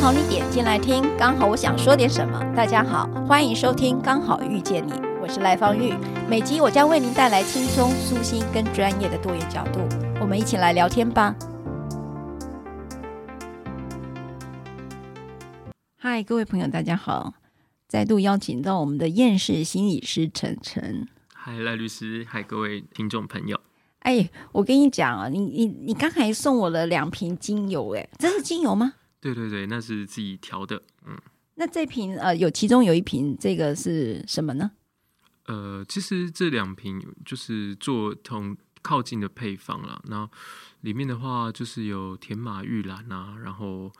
刚好你点进来听，刚好我想说点什么。大家好，欢迎收听《刚好遇见你》，我是赖芳玉。每集我将为您带来轻松、舒心跟专业的多元角度，我们一起来聊天吧。嗨，各位朋友，大家好，再度邀请到我们的厌世心理师陈晨。嗨，赖律师，嗨，各位听众朋友。哎，我跟你讲啊，你你你刚才送我了两瓶精油，哎，这是精油吗？对对对，那是自己调的。嗯，那这瓶呃，有其中有一瓶，这个是什么呢？呃，其实这两瓶就是做同靠近的配方了。然后里面的话，就是有甜马玉兰啊，然后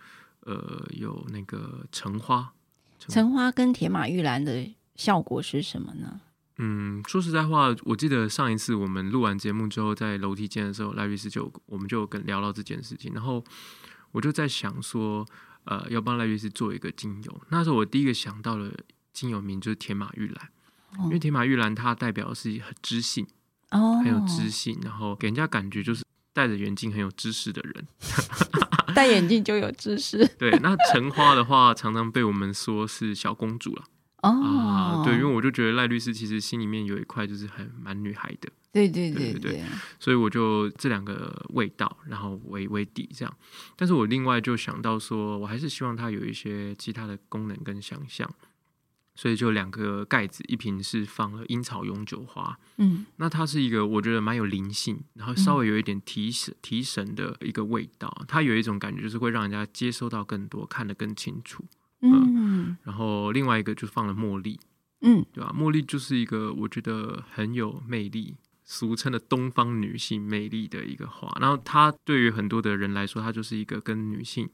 呃，有那个橙花。橙花跟铁马玉兰的效果是什么呢？嗯，说实在话，我记得上一次我们录完节目之后，在楼梯间的时候，赖律师就我们就跟聊到这件事情，然后我就在想说，呃，要帮赖律师做一个精油。那时候我第一个想到的精油名就是铁马玉兰，哦、因为铁马玉兰它代表的是很知性哦，很有知性，然后给人家感觉就是戴着眼镜很有知识的人，戴眼镜就有知识。对，那橙花的话，常常被我们说是小公主了。哦、啊，对，因为我就觉得赖律师其实心里面有一块就是很蛮女孩的，对对对对对，所以我就这两个味道，然后为为底这样。但是我另外就想到说，我还是希望它有一些其他的功能跟想象，所以就两个盖子，一瓶是放了樱草永久花，嗯，那它是一个我觉得蛮有灵性，然后稍微有一点提神、嗯、提神的一个味道，它有一种感觉就是会让人家接收到更多，看得更清楚。嗯，然后另外一个就放了茉莉，嗯，对吧？茉莉就是一个我觉得很有魅力，俗称的东方女性魅力的一个花。然后它对于很多的人来说，它就是一个跟女性，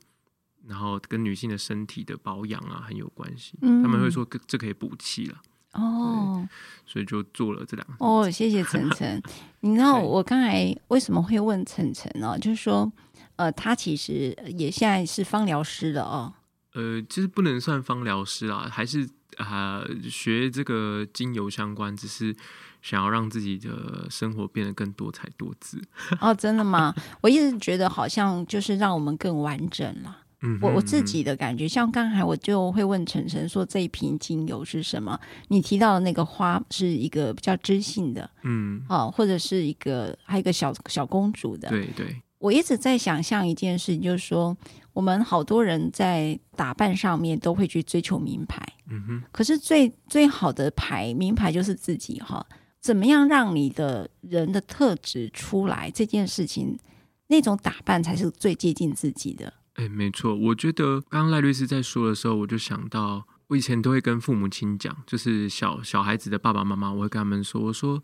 然后跟女性的身体的保养啊很有关系。嗯，他们会说这可以补气了。哦，所以就做了这两个。哦，谢谢晨晨。你知道我刚才为什么会问晨晨呢？就是说，呃，他其实也现在是芳疗师了哦。呃，其实不能算芳疗师啦，还是啊、呃、学这个精油相关，只是想要让自己的生活变得更多彩多姿。哦，真的吗？我一直觉得好像就是让我们更完整了。嗯我我自己的感觉，像刚才我就会问晨晨说，这一瓶精油是什么？你提到的那个花是一个比较知性的，嗯，哦，或者是一个还有一个小小公主的，对对。我一直在想象一件事情，就是说。我们好多人在打扮上面都会去追求名牌，嗯哼。可是最最好的牌名牌就是自己哈。怎么样让你的人的特质出来？这件事情，那种打扮才是最接近自己的。哎，没错。我觉得刚刚赖律师在说的时候，我就想到，我以前都会跟父母亲讲，就是小小孩子的爸爸妈妈，我会跟他们说：“我说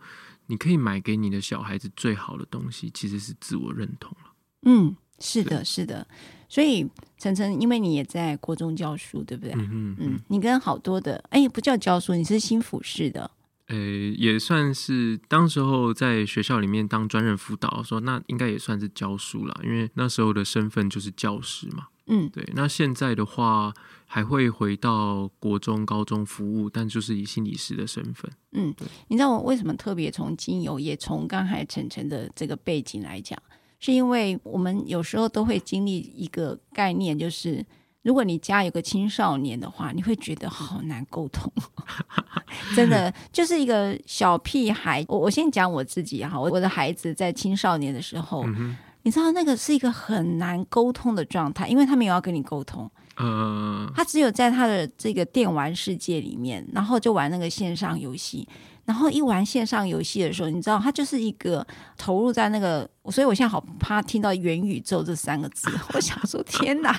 你可以买给你的小孩子最好的东西，其实是自我认同了。”嗯，是的，是的。所以晨晨，因为你也在国中教书，对不对？嗯嗯，嗯，你跟好多的，哎，不叫教书，你是新辅室的。呃，也算是当时候在学校里面当专任辅导，说那应该也算是教书啦，因为那时候的身份就是教师嘛。嗯，对。那现在的话，还会回到国中、高中服务，但就是以心理师的身份。嗯，你知道我为什么特别从精油，也从刚才晨晨的这个背景来讲？是因为我们有时候都会经历一个概念，就是如果你家有个青少年的话，你会觉得好难沟通，真的就是一个小屁孩。我我先讲我自己哈，我我的孩子在青少年的时候，嗯、你知道那个是一个很难沟通的状态，因为他没有要跟你沟通，嗯，他只有在他的这个电玩世界里面，然后就玩那个线上游戏。然后一玩线上游戏的时候，你知道他就是一个投入在那个，所以我现在好怕听到元宇宙这三个字。我想说天哪！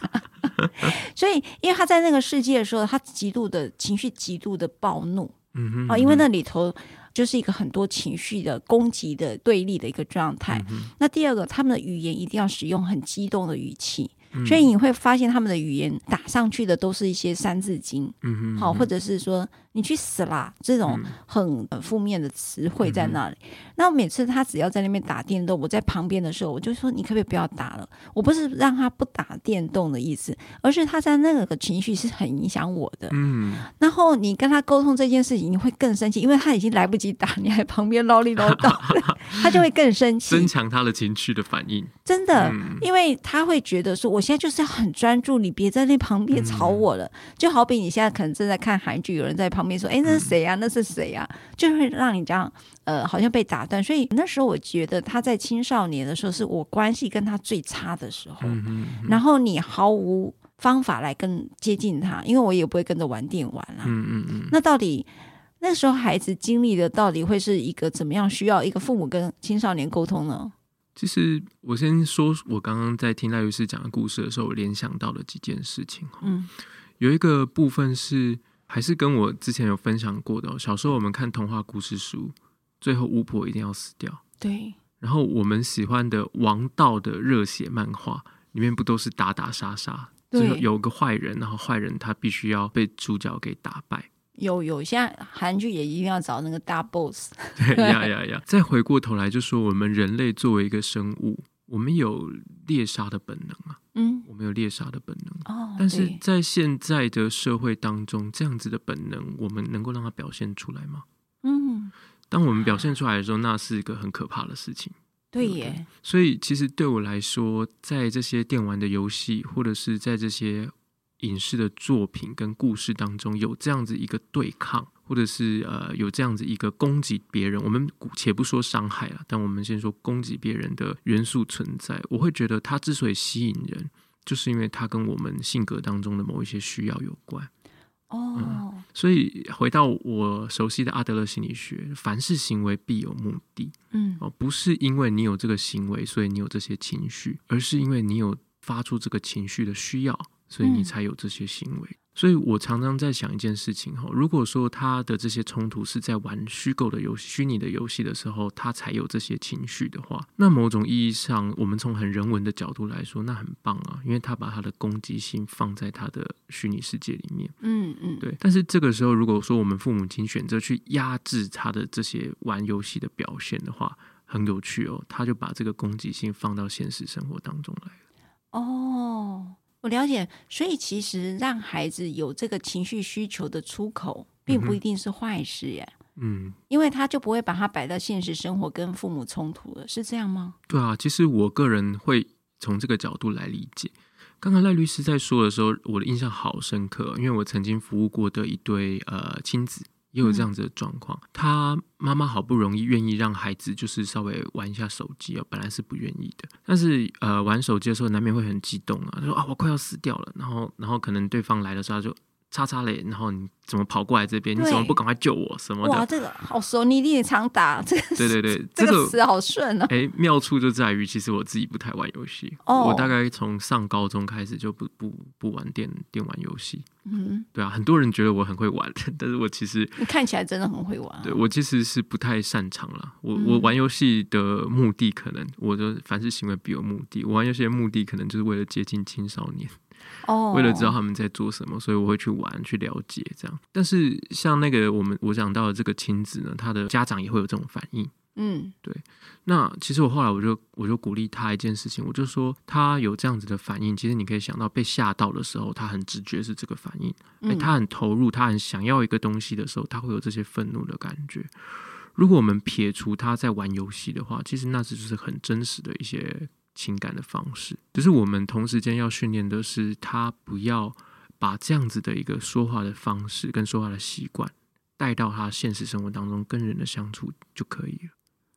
所以因为他在那个世界的时候，他极度的情绪极度的暴怒，嗯哼，嗯哼，啊，因为那里头就是一个很多情绪的攻击的对立的一个状态。嗯、那第二个，他们的语言一定要使用很激动的语气。所以你会发现他们的语言打上去的都是一些三字经，好、嗯哼哦，或者是说你去死啦这种很负面的词汇在那里。那、每次他只要在那边打电动，我在旁边的时候，我就说你可不可以不要打了？我不是让他不打电动的意思，而是他在那个情绪是很影响我的。嗯，然后你跟他沟通这件事情，你会更生气，因为他已经来不及打，你还旁边唠里唠叨，他就会更生气，增强他的情绪的反应。真的，嗯、因为他会觉得说我。我现在就是要很专注，你别在那旁边吵我了。嗯、就好比你现在可能正在看韩剧，有人在旁边说：“哎，那是谁呀、啊？那是谁呀、啊？”就会让你这样，呃，好像被打断。所以那时候我觉得他在青少年的时候，是我关系跟他最差的时候。嗯嗯嗯、然后你毫无方法来跟接近他，因为我也不会跟着玩电玩啦。嗯嗯嗯、那到底那时候孩子经历的到底会是一个怎么样？需要一个父母跟青少年沟通呢？其实我先说，我刚刚在听赖律师讲的故事的时候，我联想到了几件事情。嗯，有一个部分是还是跟我之前有分享过的。小时候我们看童话故事书，最后巫婆一定要死掉。对。然后我们喜欢的王道的热血漫画里面，不都是打打杀杀？对。最后有个坏人，然后坏人他必须要被主角给打败。有有，现在韩剧也一定要找那个大 boss。对呀 呀呀！再回过头来就说，我们人类作为一个生物，我们有猎杀的本能啊。嗯，我们有猎杀的本能。哦，但是在现在的社会当中，这样子的本能，我们能够让它表现出来吗？嗯，当我们表现出来的时候，那是一个很可怕的事情。对耶。所以，其实对我来说，在这些电玩的游戏，或者是在这些。影视的作品跟故事当中有这样子一个对抗，或者是呃有这样子一个攻击别人，我们且不说伤害了，但我们先说攻击别人的元素存在，我会觉得它之所以吸引人，就是因为它跟我们性格当中的某一些需要有关。哦、嗯，所以回到我熟悉的阿德勒心理学，凡是行为必有目的。嗯，哦，不是因为你有这个行为，所以你有这些情绪，而是因为你有发出这个情绪的需要。所以你才有这些行为。嗯、所以我常常在想一件事情哈，如果说他的这些冲突是在玩虚构的游戏、虚拟的游戏的时候，他才有这些情绪的话，那某种意义上，我们从很人文的角度来说，那很棒啊，因为他把他的攻击性放在他的虚拟世界里面。嗯嗯，对。但是这个时候，如果说我们父母亲选择去压制他的这些玩游戏的表现的话，很有趣哦，他就把这个攻击性放到现实生活当中来了。哦。我了解，所以其实让孩子有这个情绪需求的出口，并不一定是坏事耶。嗯，因为他就不会把它摆到现实生活跟父母冲突了，是这样吗？对啊，其实我个人会从这个角度来理解。刚刚赖律师在说的时候，我的印象好深刻，因为我曾经服务过的一对呃亲子。也有这样子的状况，嗯、他妈妈好不容易愿意让孩子就是稍微玩一下手机啊，本来是不愿意的，但是呃玩手机的时候难免会很激动啊，他说啊我快要死掉了，然后然后可能对方来的时候他就。叉叉嘞，然后你怎么跑过来这边？你怎么不赶快救我？什么的？哇，这个好熟，你你也常打这个。对对对，这个词好顺哦。哎，妙处就在于，其实我自己不太玩游戏。哦。我大概从上高中开始就不不不玩电电玩游戏。嗯。对啊，很多人觉得我很会玩，但是我其实 你看起来真的很会玩。对，我其实是不太擅长了。我我玩游戏的目的，可能我的凡是行为必有目的。我玩游戏的目的，可能就是为了接近青少年。哦，为了知道他们在做什么，所以我会去玩，去了解这样。但是像那个我们我讲到的这个亲子呢，他的家长也会有这种反应。嗯，对。那其实我后来我就我就鼓励他一件事情，我就说他有这样子的反应，其实你可以想到被吓到的时候，他很直觉是这个反应。哎，他很投入，他很想要一个东西的时候，他会有这些愤怒的感觉。如果我们撇除他在玩游戏的话，其实那只是很真实的一些。情感的方式，就是我们同时间要训练的是，他不要把这样子的一个说话的方式跟说话的习惯带到他现实生活当中跟人的相处就可以了。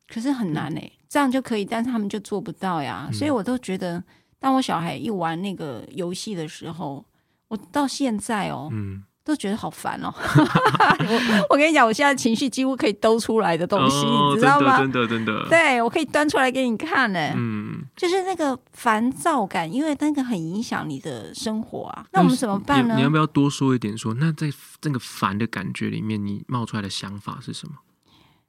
可是很难诶、欸，这样就可以，但是他们就做不到呀。嗯、所以我都觉得，当我小孩一玩那个游戏的时候，我到现在哦，嗯。都觉得好烦哦！我我跟你讲，我现在情绪几乎可以兜出来的东西，哦、你知道吗？真的真的，真的对我可以端出来给你看呢。嗯，就是那个烦躁感，因为那个很影响你的生活啊。那我们怎么办呢？你，你要不要多说一点说？说那在这个烦的感觉里面，你冒出来的想法是什么？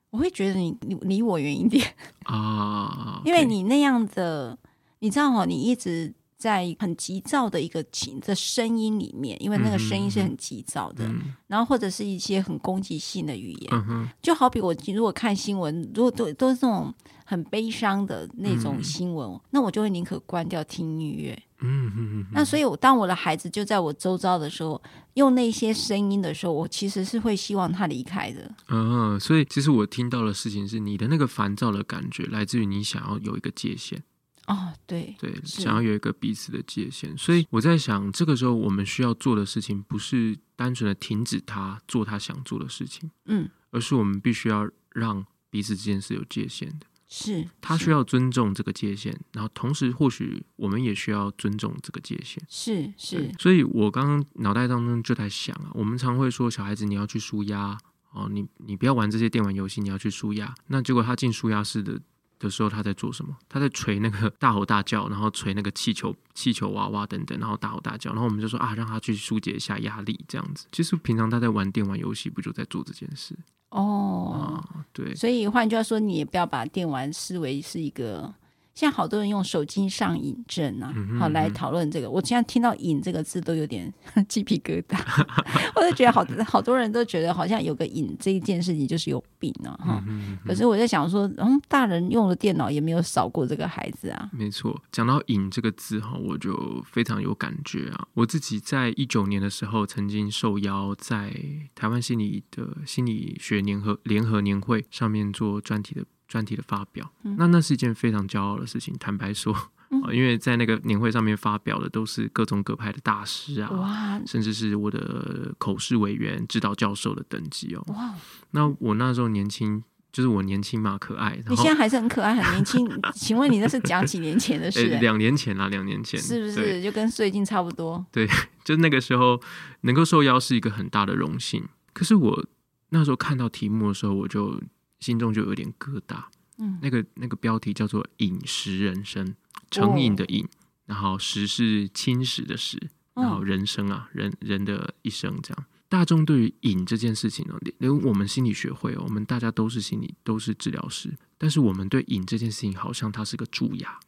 我会觉得你离离我远一点啊，因为你那样的，你知道哦，你一直。在很急躁的一个情的声音里面，因为那个声音是很急躁的，嗯、然后或者是一些很攻击性的语言，嗯、就好比我如果看新闻，如果都都是这种很悲伤的那种新闻，嗯、那我就会宁可关掉听音乐。嗯哼哼，那所以，我当我的孩子就在我周遭的时候，用那些声音的时候，我其实是会希望他离开的。嗯，所以其实我听到的事情是，你的那个烦躁的感觉来自于你想要有一个界限。哦，对对，想要有一个彼此的界限，所以我在想，这个时候我们需要做的事情，不是单纯的停止他做他想做的事情，嗯，而是我们必须要让彼此之间是有界限的，是他需要尊重这个界限，然后同时或许我们也需要尊重这个界限，是。是，所以我刚刚脑袋当中就在想啊，我们常会说小孩子你要去舒压哦，你你不要玩这些电玩游戏，你要去舒压，那结果他进舒压室的。的时候他在做什么？他在捶那个大吼大叫，然后捶那个气球、气球娃娃等等，然后大吼大叫。然后我们就说啊，让他去疏解一下压力，这样子。其实平常他在玩电玩游戏，不就在做这件事？哦、啊，对。所以换句话说，你也不要把电玩视为是一个。现在好多人用手机上瘾症啊，好来讨论这个。我现在听到“瘾”这个字都有点 鸡皮疙瘩，我就觉得好好多人都觉得好像有个瘾这一件事情就是有病啊哈。嗯、可是我在想说，嗯，大人用的电脑也没有少过这个孩子啊。没错，讲到“瘾”这个字哈，我就非常有感觉啊。我自己在一九年的时候，曾经受邀在台湾心理的心理学联合联合年会上面做专题的。专题的发表，嗯、那那是一件非常骄傲的事情。坦白说，嗯、因为在那个年会上面发表的都是各种各派的大师啊，哇甚至是我的口试委员、指导教授的等级哦。哇，那我那时候年轻，就是我年轻嘛，可爱。你现在还是很可爱，很年轻。请问你那是讲几年前的 事？欸？两年前啦，两年前，是不是就跟最近差不多？对，就那个时候能够受邀是一个很大的荣幸。可是我那时候看到题目的时候，我就。心中就有点疙瘩，嗯，那个那个标题叫做“饮食人生”，成瘾的瘾，哦、然后“食”是侵蚀的“食”，然后人生啊，人人的一生这样。大众对于瘾这件事情呢，因为我们心理学会，我们大家都是心理都是治疗师，但是我们对瘾这件事情好像它是个蛀牙，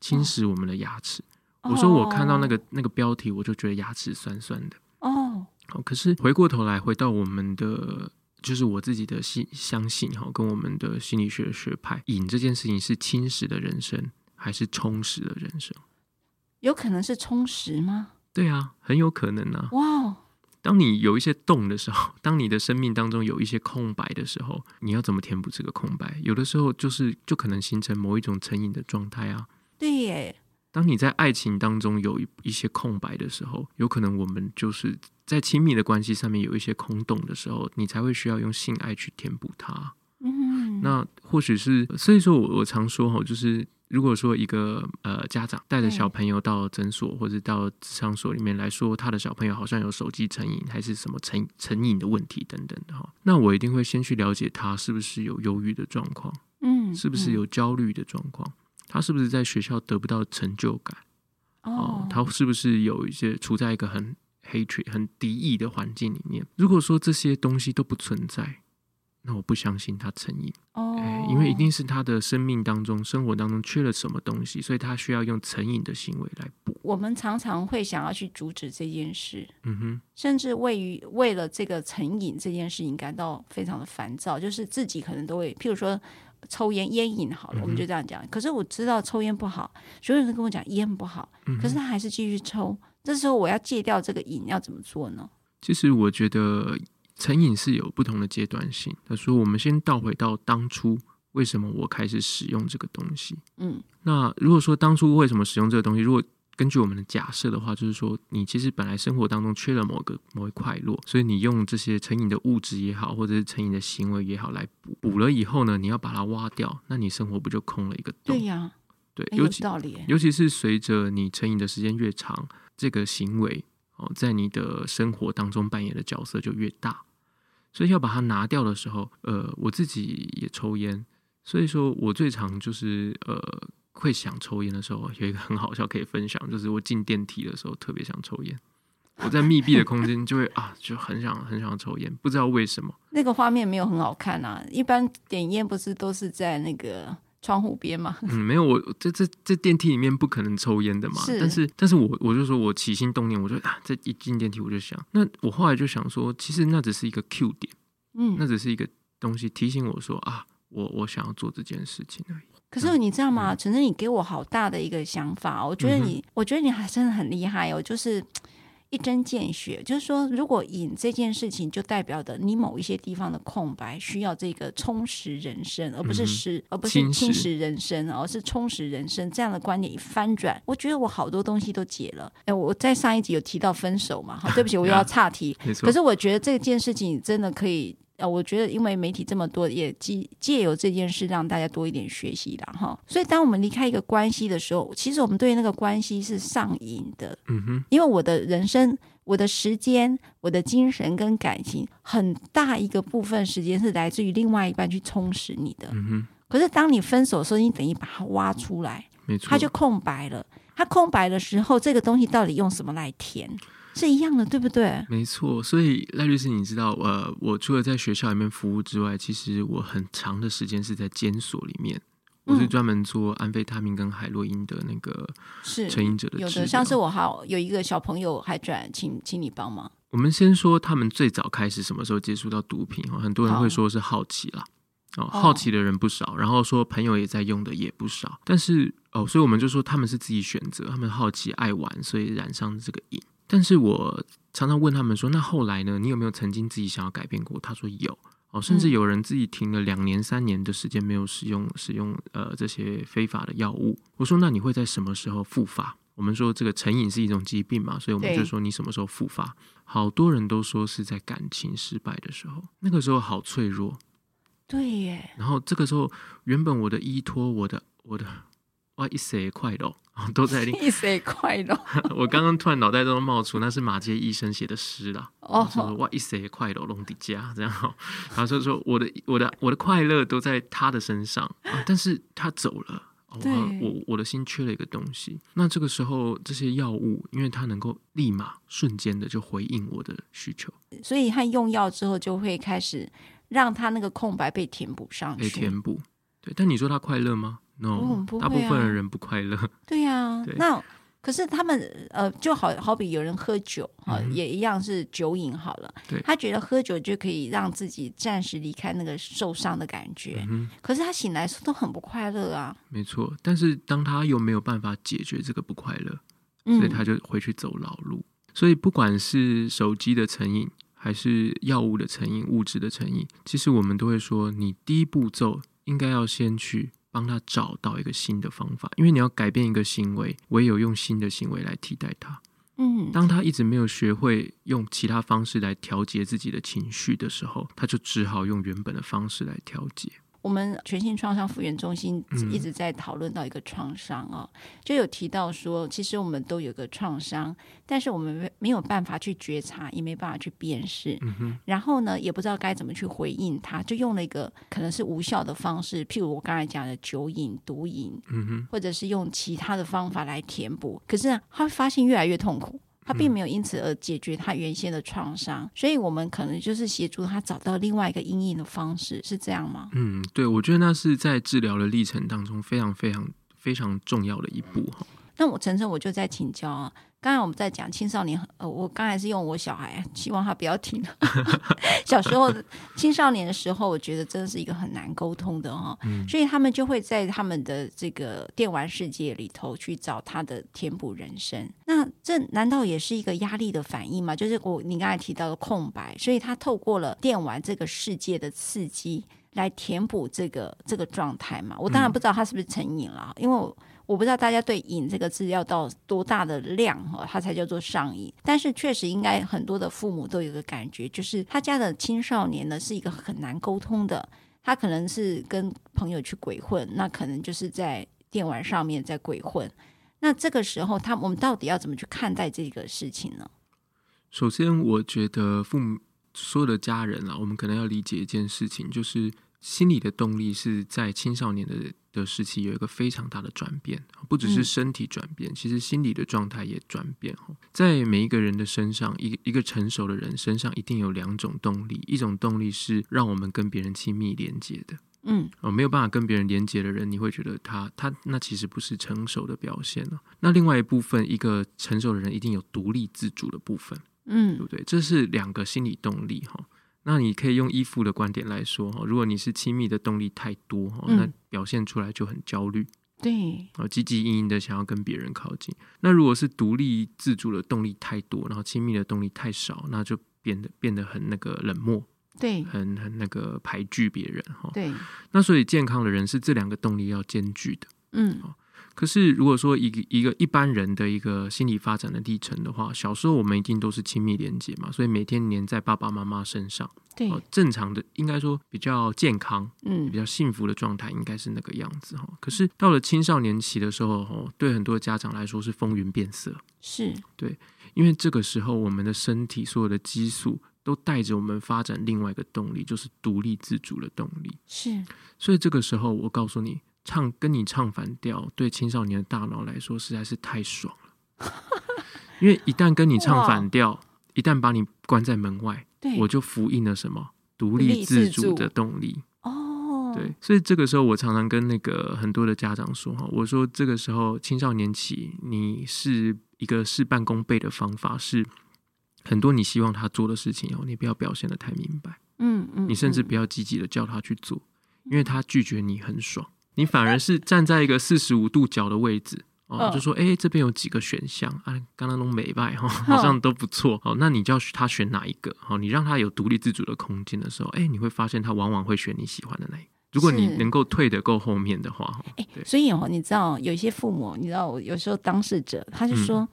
侵蚀我们的牙齿。哦、我说我看到那个那个标题，我就觉得牙齿酸酸的。哦，好，可是回过头来回到我们的。就是我自己的信相信哈，跟我们的心理学的学派，瘾这件事情是侵蚀的人生，还是充实的人生？有可能是充实吗？对啊，很有可能啊。哇 Wow！当你有一些洞的时候，当你的生命当中有一些空白的时候，你要怎么填补这个空白？有的时候就是就可能形成某一种成瘾的状态啊。对耶。当你在爱情当中有一一些空白的时候，有可能我们就是。在亲密的关系上面有一些空洞的时候，你才会需要用性爱去填补它。嗯，那或许是，所以说我我常说哈，就是如果说一个呃家长带着小朋友到诊所或者到咨商所里面来说，他的小朋友好像有手机成瘾还是什么成成瘾的问题等等的哈，那我一定会先去了解他是不是有忧郁的状况，嗯，是不是有焦虑的状况，他是不是在学校得不到成就感，哦，他是不是有一些处在一个很 hatred 很敌意的环境里面，如果说这些东西都不存在，那我不相信他成瘾。哦、欸，因为一定是他的生命当中、生活当中缺了什么东西，所以他需要用成瘾的行为来补。我们常常会想要去阻止这件事，嗯哼，甚至为于为了这个成瘾这件事情感到非常的烦躁，就是自己可能都会，譬如说抽烟烟瘾好了，我们就这样讲。可是我知道抽烟不好，所有人都跟我讲烟不好，可是他还是继续抽。这时候我要戒掉这个瘾，要怎么做呢？其实我觉得成瘾是有不同的阶段性。他说，我们先倒回到当初，为什么我开始使用这个东西？嗯，那如果说当初为什么使用这个东西，如果根据我们的假设的话，就是说你其实本来生活当中缺了某个某一块落，所以你用这些成瘾的物质也好，或者是成瘾的行为也好来补，补了以后呢，你要把它挖掉，那你生活不就空了一个洞？对呀，对，有道理。尤其是随着你成瘾的时间越长。这个行为哦，在你的生活当中扮演的角色就越大，所以要把它拿掉的时候，呃，我自己也抽烟，所以说我最常就是呃会想抽烟的时候，有一个很好笑可以分享，就是我进电梯的时候特别想抽烟。我在密闭的空间就会 啊，就很想很想抽烟，不知道为什么。那个画面没有很好看啊，一般点烟不是都是在那个窗户边吗？嗯，没有，我这这这电梯里面不可能抽烟的嘛。是，但是但是我我就说我起心动念，我就啊，这一进电梯我就想，那我后来就想说，其实那只是一个 Q 点，嗯，那只是一个东西提醒我说啊，我我想要做这件事情而已。可是你知道吗？陈真，你给我好大的一个想法，我觉得你，我觉得你还真的很厉害哦，就是一针见血。就是说，如果瘾这件事情，就代表的你某一些地方的空白，需要这个充实人生，而不是实，而不是侵蚀人生，而是充实人生。这样的观点一翻转，我觉得我好多东西都解了。哎，我在上一集有提到分手嘛？好，对不起，我又要岔题。可是我觉得这件事情真的可以。呃，我觉得因为媒体这么多，也借借由这件事让大家多一点学习啦。哈。所以当我们离开一个关系的时候，其实我们对那个关系是上瘾的。嗯哼，因为我的人生、我的时间、我的精神跟感情，很大一个部分时间是来自于另外一半去充实你的。嗯哼，可是当你分手的时候，你等于把它挖出来，没错，它就空白了。它空白的时候，这个东西到底用什么来填？是一样的，对不对？没错，所以赖律师，你知道，呃，我除了在学校里面服务之外，其实我很长的时间是在监所里面，嗯、我是专门做安非他命跟海洛因的那个成瘾者的。有的，像是我好有一个小朋友还转，请请你帮忙。我们先说他们最早开始什么时候接触到毒品哈？很多人会说是好奇啦，哦，好奇的人不少，然后说朋友也在用的也不少，但是哦，所以我们就说他们是自己选择，他们好奇爱玩，所以染上这个瘾。但是我常常问他们说：“那后来呢？你有没有曾经自己想要改变过？”他说有哦，甚至有人自己停了两年、三年的时间没有使用使用呃这些非法的药物。我说：“那你会在什么时候复发？”我们说这个成瘾是一种疾病嘛，所以我们就说你什么时候复发？好多人都说是在感情失败的时候，那个时候好脆弱。对耶。然后这个时候，原本我的依托，我的我的。哇！一些快乐都在 一些快乐。我刚刚突然脑袋中冒出，那是马偕医生写的诗啦。哦，哇！一些快乐龙迪家这样，然后就说我的我的我的快乐都在他的身上，啊、但是他走了。我我我的心缺了一个东西。那这个时候，这些药物，因为它能够立马瞬间的就回应我的需求，所以他用药之后，就会开始让他那个空白被填补上去。被填补。对，但你说他快乐吗大部分的人不快乐。对呀，对，那可是他们呃，就好好比有人喝酒啊，嗯、也一样是酒瘾好了。对，他觉得喝酒就可以让自己暂时离开那个受伤的感觉。嗯，可是他醒来时都很不快乐啊。没错，但是当他又没有办法解决这个不快乐，所以他就回去走老路。嗯、所以不管是手机的成瘾，还是药物的成瘾、物质的成瘾，其实我们都会说，你第一步骤应该要先去。帮他找到一个新的方法，因为你要改变一个行为，唯有用新的行为来替代它。嗯，当他一直没有学会用其他方式来调节自己的情绪的时候，他就只好用原本的方式来调节。我们全心创伤复原中心一直在讨论到一个创伤啊，嗯、就有提到说，其实我们都有个创伤，但是我们没没有办法去觉察，也没办法去辨识，嗯、然后呢，也不知道该怎么去回应它，就用了一个可能是无效的方式，譬如我刚才讲的酒瘾、毒瘾，或者是用其他的方法来填补，可是他会发现越来越痛苦。他并没有因此而解决他原先的创伤，嗯、所以我们可能就是协助他找到另外一个阴影的方式，是这样吗？嗯，对，我觉得那是在治疗的历程当中非常非常非常重要的一步哈。那我晨晨，我就在请教啊。刚才我们在讲青少年，呃，我刚才是用我小孩，希望他不要听。小时候青少年的时候，我觉得真的是一个很难沟通的哈，嗯、所以他们就会在他们的这个电玩世界里头去找他的填补人生。那这难道也是一个压力的反应吗？就是我你刚才提到的空白，所以他透过了电玩这个世界的刺激来填补这个这个状态嘛？我当然不知道他是不是成瘾了，因为我。我不知道大家对“瘾”这个字要到多大的量哈，它才叫做上瘾。但是确实应该很多的父母都有个感觉，就是他家的青少年呢是一个很难沟通的，他可能是跟朋友去鬼混，那可能就是在电玩上面在鬼混。那这个时候，他我们到底要怎么去看待这个事情呢？首先，我觉得父母所有的家人啊，我们可能要理解一件事情，就是心理的动力是在青少年的。的时期有一个非常大的转变，不只是身体转变，嗯、其实心理的状态也转变。在每一个人的身上，一个一个成熟的人身上，一定有两种动力，一种动力是让我们跟别人亲密连接的。嗯，哦，没有办法跟别人连接的人，你会觉得他他那其实不是成熟的表现了。那另外一部分，一个成熟的人一定有独立自主的部分，嗯，对不对？这是两个心理动力哈。那你可以用依附的观点来说哈，如果你是亲密的动力太多哈，那表现出来就很焦虑，对，啊，积极营营的想要跟别人靠近。那如果是独立自主的动力太多，然后亲密的动力太少，那就变得变得很那个冷漠。对，很很那个排拒别人哈。对，那所以健康的人是这两个动力要兼具的。嗯，可是如果说一个一个一般人的一个心理发展的历程的话，小时候我们一定都是亲密连接嘛，所以每天黏在爸爸妈妈身上。对，正常的应该说比较健康，嗯，比较幸福的状态应该是那个样子哈。可是到了青少年期的时候，哦，对很多家长来说是风云变色。是对，因为这个时候我们的身体所有的激素。都带着我们发展另外一个动力，就是独立自主的动力。是，所以这个时候，我告诉你，唱跟你唱反调，对青少年的大脑来说实在是太爽了。因为一旦跟你唱反调，一旦把你关在门外，我就复印了什么独立自主的动力。哦，对，所以这个时候，我常常跟那个很多的家长说哈，我说这个时候青少年期，你是一个事半功倍的方法是。很多你希望他做的事情哦，你不要表现的太明白，嗯嗯，你甚至不要积极的叫他去做，因为他拒绝你很爽，你反而是站在一个四十五度角的位置哦，就说哎，这边有几个选项啊，刚刚都美败哈，好像都不错哦，那你叫他选哪一个？哦，你让他有独立自主的空间的时候，哎，你会发现他往往会选你喜欢的那一个。如果你能够退得够后面的话，哎，所以哦，你知道有一些父母，你知道有时候当事者他就说。嗯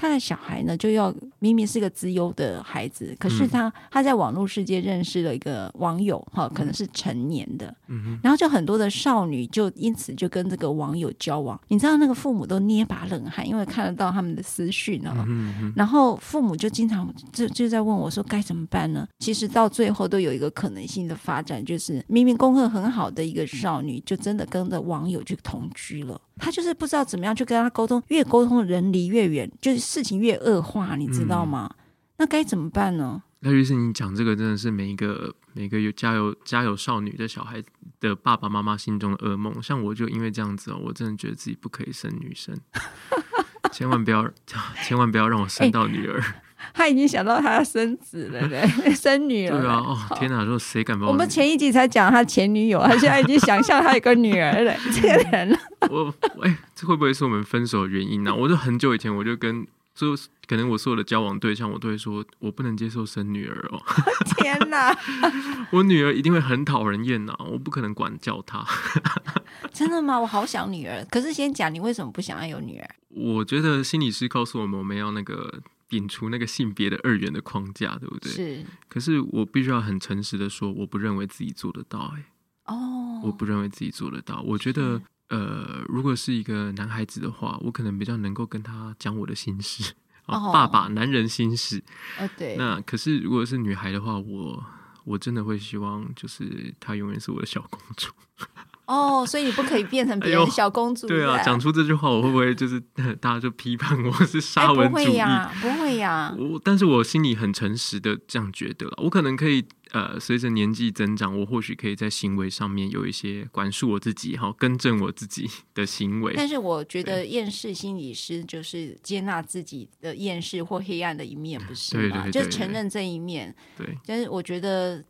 他的小孩呢，就要明明是个资优的孩子，可是他他在网络世界认识了一个网友，哈，可能是成年的，嗯，然后就很多的少女就因此就跟这个网友交往，你知道那个父母都捏把冷汗，因为看得到他们的私讯啊，嗯，然后父母就经常就就在问我说该怎么办呢？其实到最后都有一个可能性的发展，就是明明功课很好的一个少女，就真的跟着网友去同居了。他就是不知道怎么样去跟他沟通，越沟通人离越远，就是事情越恶化，你知道吗？嗯、那该怎么办呢？那于是你讲这个真的是每一个每一个有家有家有少女的小孩的爸爸妈妈心中的噩梦。像我就因为这样子哦，我真的觉得自己不可以生女生，千万不要，千万不要让我生到女儿。欸 他已经想到他要生子了，对，生女儿。对啊，哦天哪！说谁敢把我？我们前一集才讲他前女友，他现在已经想象他有个女儿了。这个人，我哎，这会不会是我们分手的原因呢？我就很久以前我就跟，就可能我所有的交往对象，我都会说，我不能接受生女儿哦。天哪！我女儿一定会很讨人厌呐，我不可能管教她。真的吗？我好想女儿，可是先讲你为什么不想要有女儿？我觉得心理师告诉我们，我们要那个。摒除那个性别的二元的框架，对不对？是。可是我必须要很诚实的说，我不认为自己做得到。哎，哦，我不认为自己做得到。我觉得，是呃，如果是一个男孩子的话，我可能比较能够跟他讲我的心事。哦，爸爸，男人心事。哦，对。那可是，如果是女孩的话，我我真的会希望，就是她永远是我的小公主。哦，所以你不可以变成别人小公主。对啊，讲出这句话，我会不会就是 大家就批判我是沙文主义？不会呀，不会呀。我但是我心里很诚实的这样觉得了，我可能可以呃，随着年纪增长，我或许可以在行为上面有一些管束我自己，哈，更正我自己的行为。但是我觉得厌世心理师就是接纳自己的厌世或黑暗的一面，不是吗？对对对，就是承认这一面。对，但是我觉得，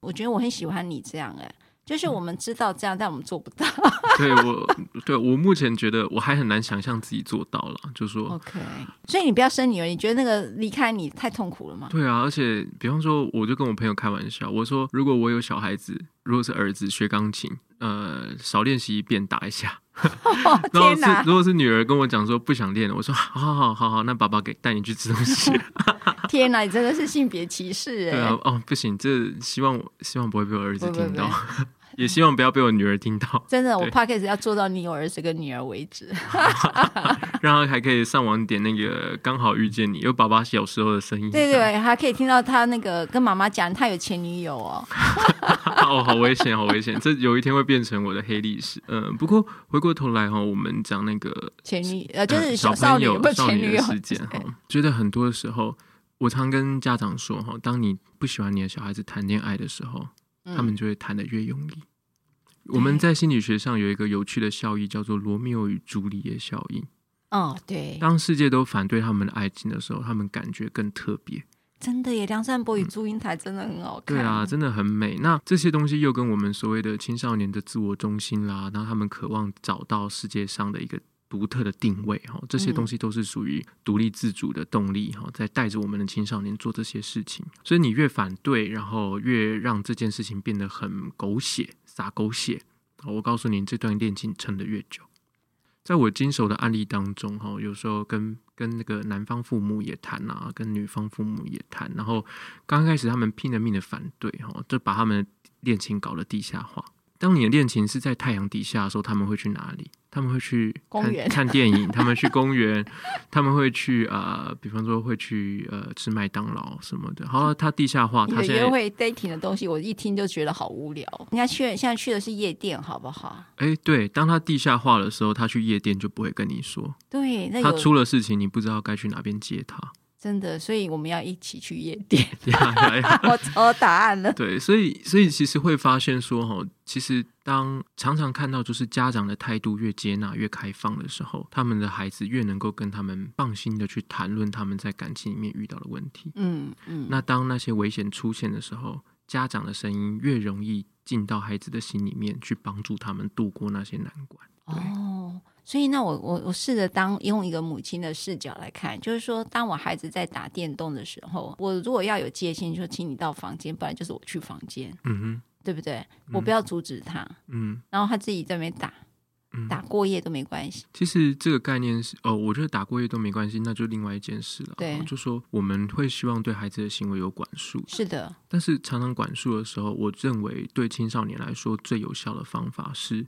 我觉得我很喜欢你这样哎。就是我们知道这样，嗯、但我们做不到。对我，对我目前觉得我还很难想象自己做到了。就说，OK，所以你不要生女儿，你觉得那个离开你太痛苦了吗？对啊，而且比方说，我就跟我朋友开玩笑，我说如果我有小孩子，如果是儿子学钢琴，呃，少练习一遍打一下。哦、然后是如果是女儿跟我讲说不想练了，我说好好好好好，那爸爸给带你去吃东西。天哪，你真的是性别歧视哎！对啊，哦不行，这希望希望不会被我儿子听到。也希望不要被我女儿听到。真的，我对 Podcast 要做到你有儿子跟女儿为止。让他还可以上网点那个刚好遇见你，有爸爸小时候的声音。对对对，还可以听到他那个跟妈妈讲他有前女友哦。哦，好危险，好危险！这有一天会变成我的黑历史。嗯、呃，不过回过头来哈，我们讲那个前女呃，就是小少女朋友不是前女友少女的事件哈，觉得很多的时候，我常跟家长说哈，当你不喜欢你的小孩子谈恋爱的时候，嗯、他们就会弹得越用力。我们在心理学上有一个有趣的效应，叫做罗密欧与朱丽叶效应。哦，对。当世界都反对他们的爱情的时候，他们感觉更特别。真的耶，梁山伯与祝英台真的很好看。对啊，真的很美。那这些东西又跟我们所谓的青少年的自我中心啦，然后他们渴望找到世界上的一个独特的定位哈，这些东西都是属于独立自主的动力哈，在带着我们的青少年做这些事情。所以你越反对，然后越让这件事情变得很狗血、撒狗血。我告诉你，这段恋情撑得越久。在我经手的案例当中，哈，有时候跟跟那个男方父母也谈啊，跟女方父母也谈，然后刚开始他们拼了命的反对，哈，就把他们的恋情搞得地下化。当你的恋情是在太阳底下的时候，他们会去哪里？他们会去看公园看电影，他们去公园，他们会去呃，比方说会去呃吃麦当劳什么的。好了，他地下化，他现在约会 dating 的东西，我一听就觉得好无聊。人家去现在去的是夜店，好不好？哎，对，当他地下化的时候，他去夜店就不会跟你说。对，那他出了事情，你不知道该去哪边接他。真的，所以我们要一起去夜店。我找答案了。对，所以所以其实会发现说，哈，其实当常常看到就是家长的态度越接纳、越开放的时候，他们的孩子越能够跟他们放心的去谈论他们在感情里面遇到的问题。嗯嗯。那当那些危险出现的时候，家长的声音越容易进到孩子的心里面，去帮助他们度过那些难关。哦。所以，那我我我试着当用一个母亲的视角来看，就是说，当我孩子在打电动的时候，我如果要有界限，就请你到房间，不然就是我去房间，嗯哼，对不对？嗯、我不要阻止他，嗯，然后他自己在那边打，嗯、打过夜都没关系。其实这个概念是，哦，我觉得打过夜都没关系，那就另外一件事了。对，就说我们会希望对孩子的行为有管束，是的。但是常常管束的时候，我认为对青少年来说最有效的方法是。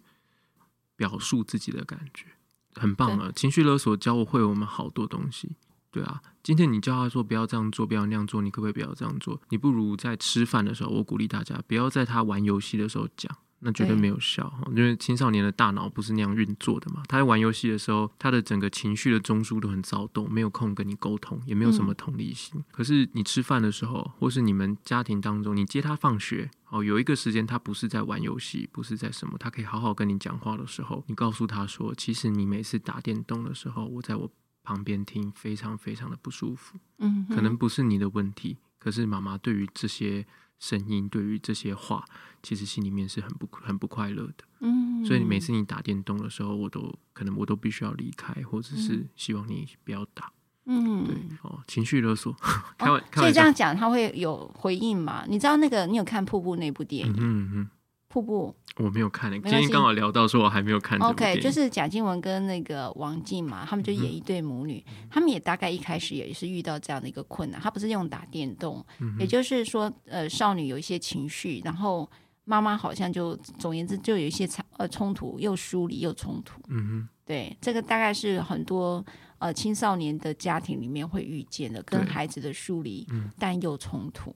表述自己的感觉很棒啊！情绪勒索教我会我们好多东西，对啊。今天你叫他说不要这样做，不要那样做，你可不可以不要这样做？你不如在吃饭的时候，我鼓励大家不要在他玩游戏的时候讲。那绝对没有效，对因为青少年的大脑不是那样运作的嘛。他在玩游戏的时候，他的整个情绪的中枢都很躁动，没有空跟你沟通，也没有什么同理心。嗯、可是你吃饭的时候，或是你们家庭当中，你接他放学，哦，有一个时间他不是在玩游戏，不是在什么，他可以好好跟你讲话的时候，你告诉他说，其实你每次打电动的时候，我在我旁边听，非常非常的不舒服。嗯，可能不是你的问题，可是妈妈对于这些。声音对于这些话，其实心里面是很不很不快乐的。嗯，所以每次你打电动的时候，我都可能我都必须要离开，或者是希望你不要打。嗯，对哦，情绪勒索，开玩笑。所以这样讲他会有回应嘛？你知道那个你有看《瀑布》那部电影？嗯嗯。嗯瀑布我没有看，今天刚好聊到说我还没有看。OK，就是贾静雯跟那个王静嘛，他们就演一对母女，嗯、他们也大概一开始也是遇到这样的一个困难。他不是用打电动，嗯、也就是说，呃，少女有一些情绪，然后妈妈好像就总而言之就有一些冲呃冲突，又疏离又冲突。嗯哼，对，这个大概是很多呃青少年的家庭里面会遇见的，跟孩子的疏离但又冲突。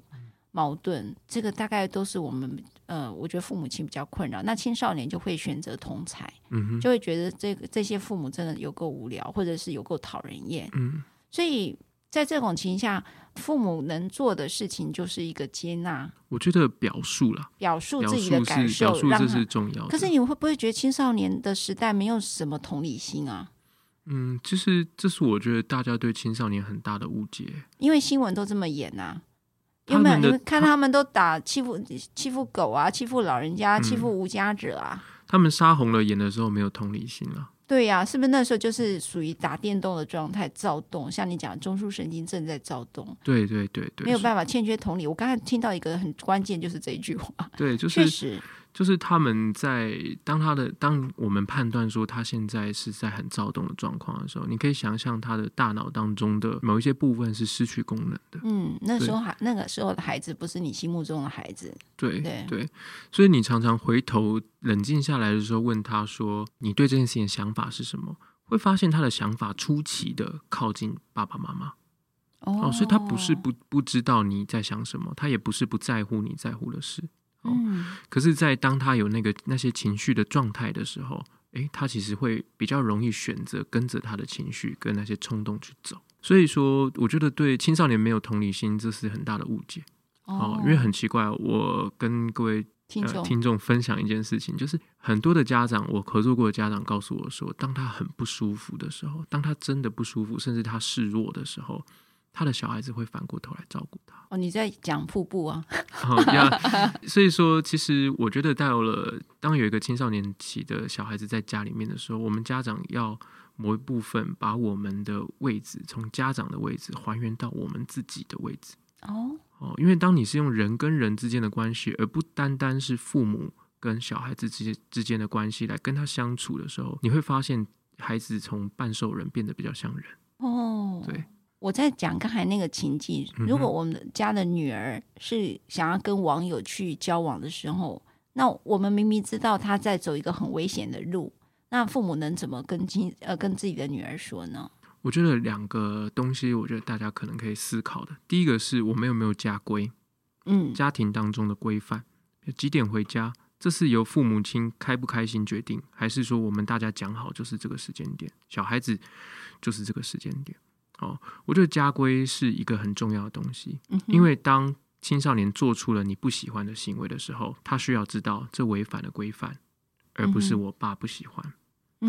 矛盾，这个大概都是我们呃，我觉得父母亲比较困扰。那青少年就会选择同才，嗯、就会觉得这个这些父母真的有够无聊，或者是有够讨人厌。嗯，所以在这种情况下，父母能做的事情就是一个接纳。我觉得表述了，表述自己的感受，表述这是重要的。可是你会不会觉得青少年的时代没有什么同理心啊？嗯，其实这是我觉得大家对青少年很大的误解，因为新闻都这么演啊。有没有？你们看他们都打欺负欺负狗啊，欺负老人家，欺负无家者啊。嗯、他们杀红了眼的时候没有同理心了。对呀、啊，是不是那时候就是属于打电动的状态，躁动？像你讲，中枢神经正在躁动。对对对对，没有办法，欠缺同理。我刚才听到一个很关键，就是这一句话。对，就是确实就是他们在当他的当我们判断说他现在是在很躁动的状况的时候，你可以想象他的大脑当中的某一些部分是失去功能的。嗯，那时候还那个时候的孩子不是你心目中的孩子。对对对，所以你常常回头冷静下来的时候，问他说：“你对这件事情的想法是什么？”会发现他的想法出奇的靠近爸爸妈妈。哦，所以他不是不不知道你在想什么，他也不是不在乎你在乎的事。嗯，可是，在当他有那个那些情绪的状态的时候，诶，他其实会比较容易选择跟着他的情绪跟那些冲动去走。所以说，我觉得对青少年没有同理心，这是很大的误解。哦，因为很奇怪，我跟各位听众、呃、听众分享一件事情，就是很多的家长，我合作过的家长告诉我说，当他很不舒服的时候，当他真的不舒服，甚至他示弱的时候。他的小孩子会反过头来照顾他。哦，你在讲瀑布啊？哦呀，所以说，其实我觉得到了当有一个青少年期的小孩子在家里面的时候，我们家长要某一部分把我们的位置从家长的位置还原到我们自己的位置。哦哦，因为当你是用人跟人之间的关系，而不单单是父母跟小孩子之间之间的关系来跟他相处的时候，你会发现孩子从半兽人变得比较像人。哦，对。我在讲刚才那个情境，如果我们家的女儿是想要跟网友去交往的时候，那我们明明知道她在走一个很危险的路，那父母能怎么跟亲呃跟自己的女儿说呢？我觉得两个东西，我觉得大家可能可以思考的。第一个是我们有没有家规，嗯，家庭当中的规范，几点回家，这是由父母亲开不开心决定，还是说我们大家讲好就是这个时间点，小孩子就是这个时间点？哦，我觉得家规是一个很重要的东西，因为当青少年做出了你不喜欢的行为的时候，他需要知道这违反了规范，而不是我爸不喜欢。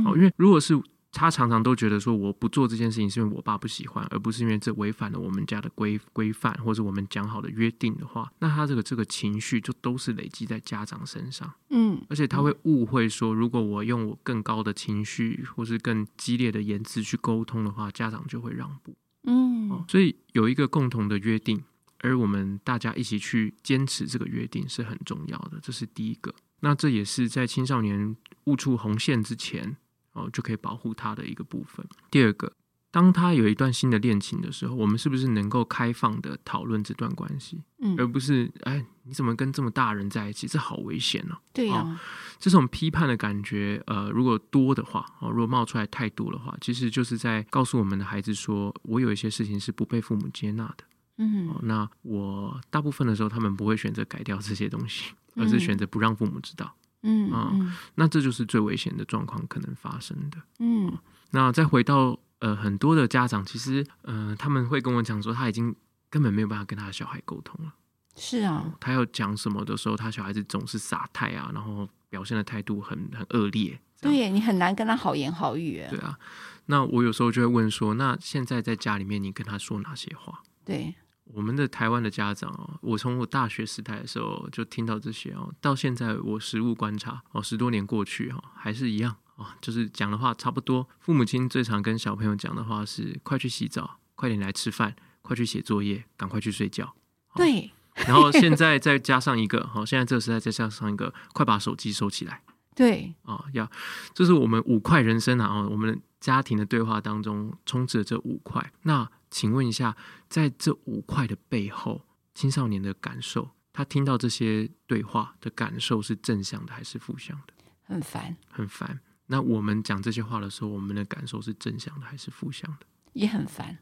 哦，因为如果是。他常常都觉得说，我不做这件事情是因为我爸不喜欢，而不是因为这违反了我们家的规规范或者我们讲好的约定的话，那他这个这个情绪就都是累积在家长身上。嗯，而且他会误会说，如果我用我更高的情绪或是更激烈的言辞去沟通的话，家长就会让步。嗯，哦，所以有一个共同的约定，而我们大家一起去坚持这个约定是很重要的，这是第一个。那这也是在青少年误触红线之前。哦，就可以保护他的一个部分。第二个，当他有一段新的恋情的时候，我们是不是能够开放的讨论这段关系？嗯，而不是哎，你怎么跟这么大人在一起？这好危险哦。对呀、啊哦，这种批判的感觉，呃，如果多的话，哦，如果冒出来太多的话，其实就是在告诉我们的孩子说，我有一些事情是不被父母接纳的。嗯、哦，那我大部分的时候，他们不会选择改掉这些东西，而是选择不让父母知道。嗯啊，那这就是最危险的状况可能发生的。嗯，那再回到呃，很多的家长其实呃，他们会跟我讲说，他已经根本没有办法跟他的小孩沟通了。是啊，嗯、他要讲什么的时候，他小孩子总是撒态啊，然后表现的态度很很恶劣。对，你很难跟他好言好语。对啊，那我有时候就会问说，那现在在家里面，你跟他说哪些话？对。我们的台湾的家长哦，我从我大学时代的时候就听到这些哦，到现在我实物观察哦，十多年过去哈，还是一样哦，就是讲的话差不多。父母亲最常跟小朋友讲的话是：快去洗澡，快点来吃饭，快去写作业，赶快去睡觉。对。然后现在再加上一个哈，现在这个时代再加上一个，快把手机收起来。对。啊，要，这是我们五块人生啊，我们家庭的对话当中充斥着这五块。那。请问一下，在这五块的背后，青少年的感受，他听到这些对话的感受是正向的还是负向的？很烦，很烦。那我们讲这些话的时候，我们的感受是正向的还是负向的？也很烦。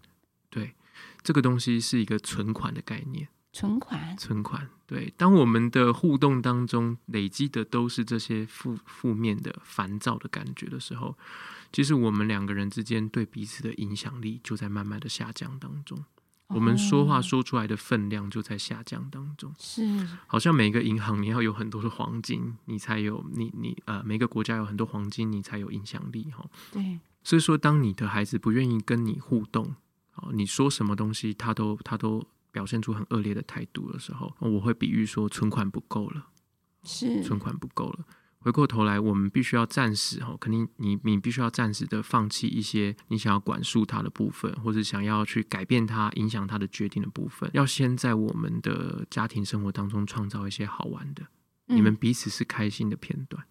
对，这个东西是一个存款的概念。存款，存款。对，当我们的互动当中累积的都是这些负负面的、烦躁的感觉的时候。其实我们两个人之间对彼此的影响力就在慢慢的下降当中，我们说话说出来的分量就在下降当中。是，好像每个银行你要有很多的黄金，你才有你你呃每个国家有很多黄金，你才有影响力哈。对，所以说当你的孩子不愿意跟你互动，你说什么东西他都他都表现出很恶劣的态度的时候，我会比喻说存款不够了，是存款不够了。回过头来，我们必须要暂时哈，肯定你你必须要暂时的放弃一些你想要管束他的部分，或者想要去改变他、影响他的决定的部分。要先在我们的家庭生活当中创造一些好玩的，你们彼此是开心的片段。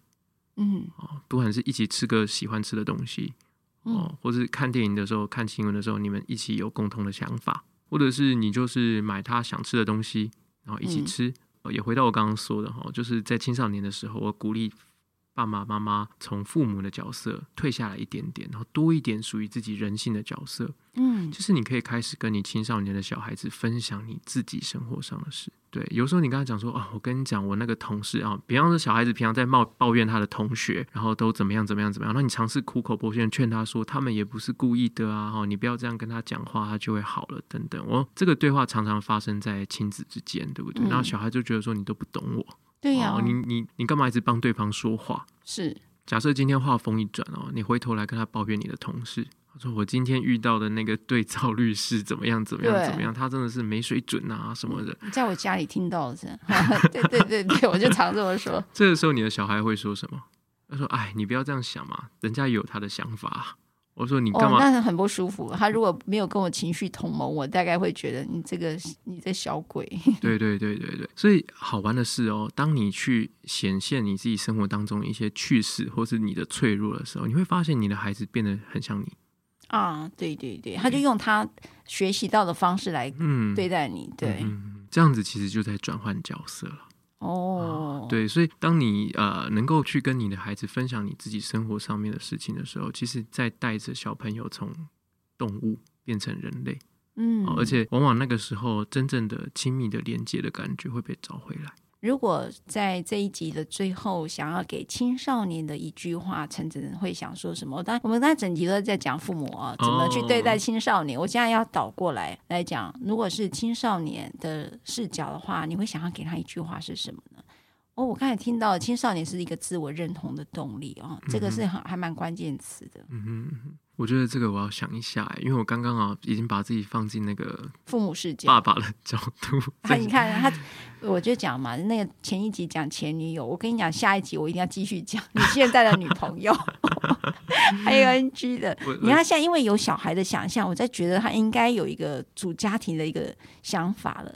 嗯，哦，不管是一起吃个喜欢吃的东西，哦，或是看电影的时候、看新闻的时候，你们一起有共同的想法，或者是你就是买他想吃的东西，然后一起吃。嗯，也回到我刚刚说的哈，就是在青少年的时候，我鼓励。爸爸妈妈从父母的角色退下来一点点，然后多一点属于自己人性的角色。嗯，就是你可以开始跟你青少年的小孩子分享你自己生活上的事。对，有时候你跟他讲说：“哦，我跟你讲，我那个同事啊，比方说小孩子平常在冒抱怨他的同学，然后都怎么样怎么样怎么样。”那你尝试苦口婆心劝他说：“他们也不是故意的啊，哈，你不要这样跟他讲话，他就会好了。”等等。哦，这个对话常常发生在亲子之间，对不对？嗯，然后小孩就觉得说：“你都不懂我。”对呀、哦，你你你干嘛一直帮对方说话？是，假设今天话锋一转哦，你回头来跟他抱怨你的同事，他说我今天遇到的那个对照律师怎么样怎么样怎么样，他真的是没水准啊什么的。在我家里听到的是，对对对对，我就常这么说。这个时候你的小孩会说什么？他说：“哎，你不要这样想嘛，人家也有他的想法。”我说你干嘛？哦，那是很不舒服。他如果没有跟我情绪同盟，我大概会觉得你这个你这小鬼。对对对对对。所以好玩的是哦，当你去显现你自己生活当中一些趣事，或是你的脆弱的时候，你会发现你的孩子变得很像你。啊，对对对，他就用他学习到的方式来对待你。嗯、对、嗯，这样子其实就在转换角色了。哦、oh.，对，所以当你呃能够去跟你的孩子分享你自己生活上面的事情的时候，其实在带着小朋友从动物变成人类，嗯，而且往往那个时候真正的亲密的连接的感觉会被找回来。如果在这一集的最后，想要给青少年的一句话，陈晨会想说什么？当我们刚才整集都在讲父母啊，怎么去对待青少年。Oh. 我现在要倒过来来讲，如果是青少年的视角的话，你会想要给他一句话是什么呢？哦，我刚才听到青少年是一个自我认同的动力哦，这个是很还蛮关键词的。嗯哼。我觉得这个我要想一下，因为我刚刚啊已经把自己放进那个父母世界、爸爸的角度。他、啊、你看他，我就讲嘛，那个前一集讲前女友，我跟你讲下一集我一定要继续讲你现在的女朋友，还有 NG 的。你看现在因为有小孩的想象，我在觉得他应该有一个主家庭的一个想法了。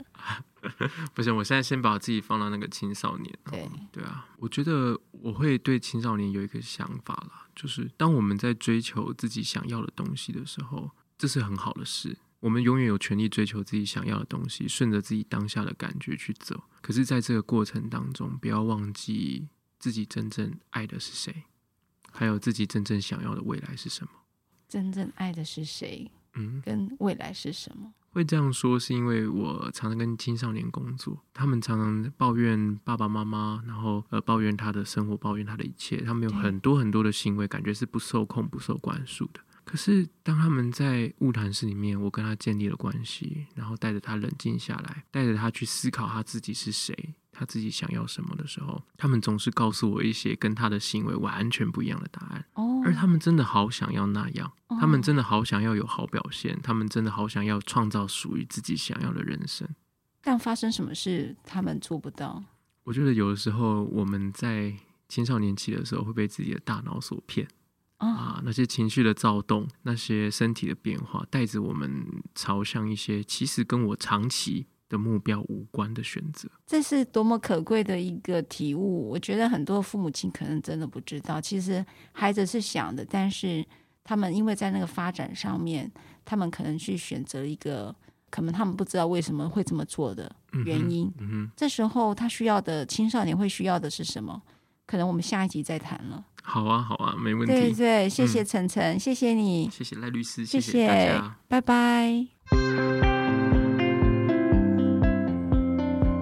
不行，我现在先把自己放到那个青少年。对对啊，我觉得我会对青少年有一个想法啦。就是当我们在追求自己想要的东西的时候，这是很好的事。我们永远有权利追求自己想要的东西，顺着自己当下的感觉去走。可是，在这个过程当中，不要忘记自己真正爱的是谁，还有自己真正想要的未来是什么。真正爱的是谁？嗯，跟未来是什么？会这样说，是因为我常常跟青少年工作，他们常常抱怨爸爸妈妈，然后呃抱怨他的生活，抱怨他的一切，他们有很多很多的行为，感觉是不受控、不受管束的。可是当他们在物谈室里面，我跟他建立了关系，然后带着他冷静下来，带着他去思考他自己是谁。他自己想要什么的时候，他们总是告诉我一些跟他的行为完全不一样的答案。哦，而他们真的好想要那样，他们真的好想要有好表现，他们真的好想要创造属于自己想要的人生。但发生什么事，他们做不到。我觉得有的时候我们在青少年期的时候会被自己的大脑所骗。啊，那些情绪的躁动，那些身体的变化，带着我们朝向一些其实跟我长期的目标无关的选择，这是多么可贵的一个体悟！我觉得很多父母亲可能真的不知道，其实孩子是想的，但是他们因为在那个发展上面，他们可能去选择一个可能他们不知道为什么会这么做的原因。嗯哼，这时候他需要的青少年会需要的是什么？可能我们下一集再谈了。好啊，好啊，没问题。对对，谢谢晨晨，嗯，谢谢你，谢谢赖律师，谢谢，谢谢大家，拜拜。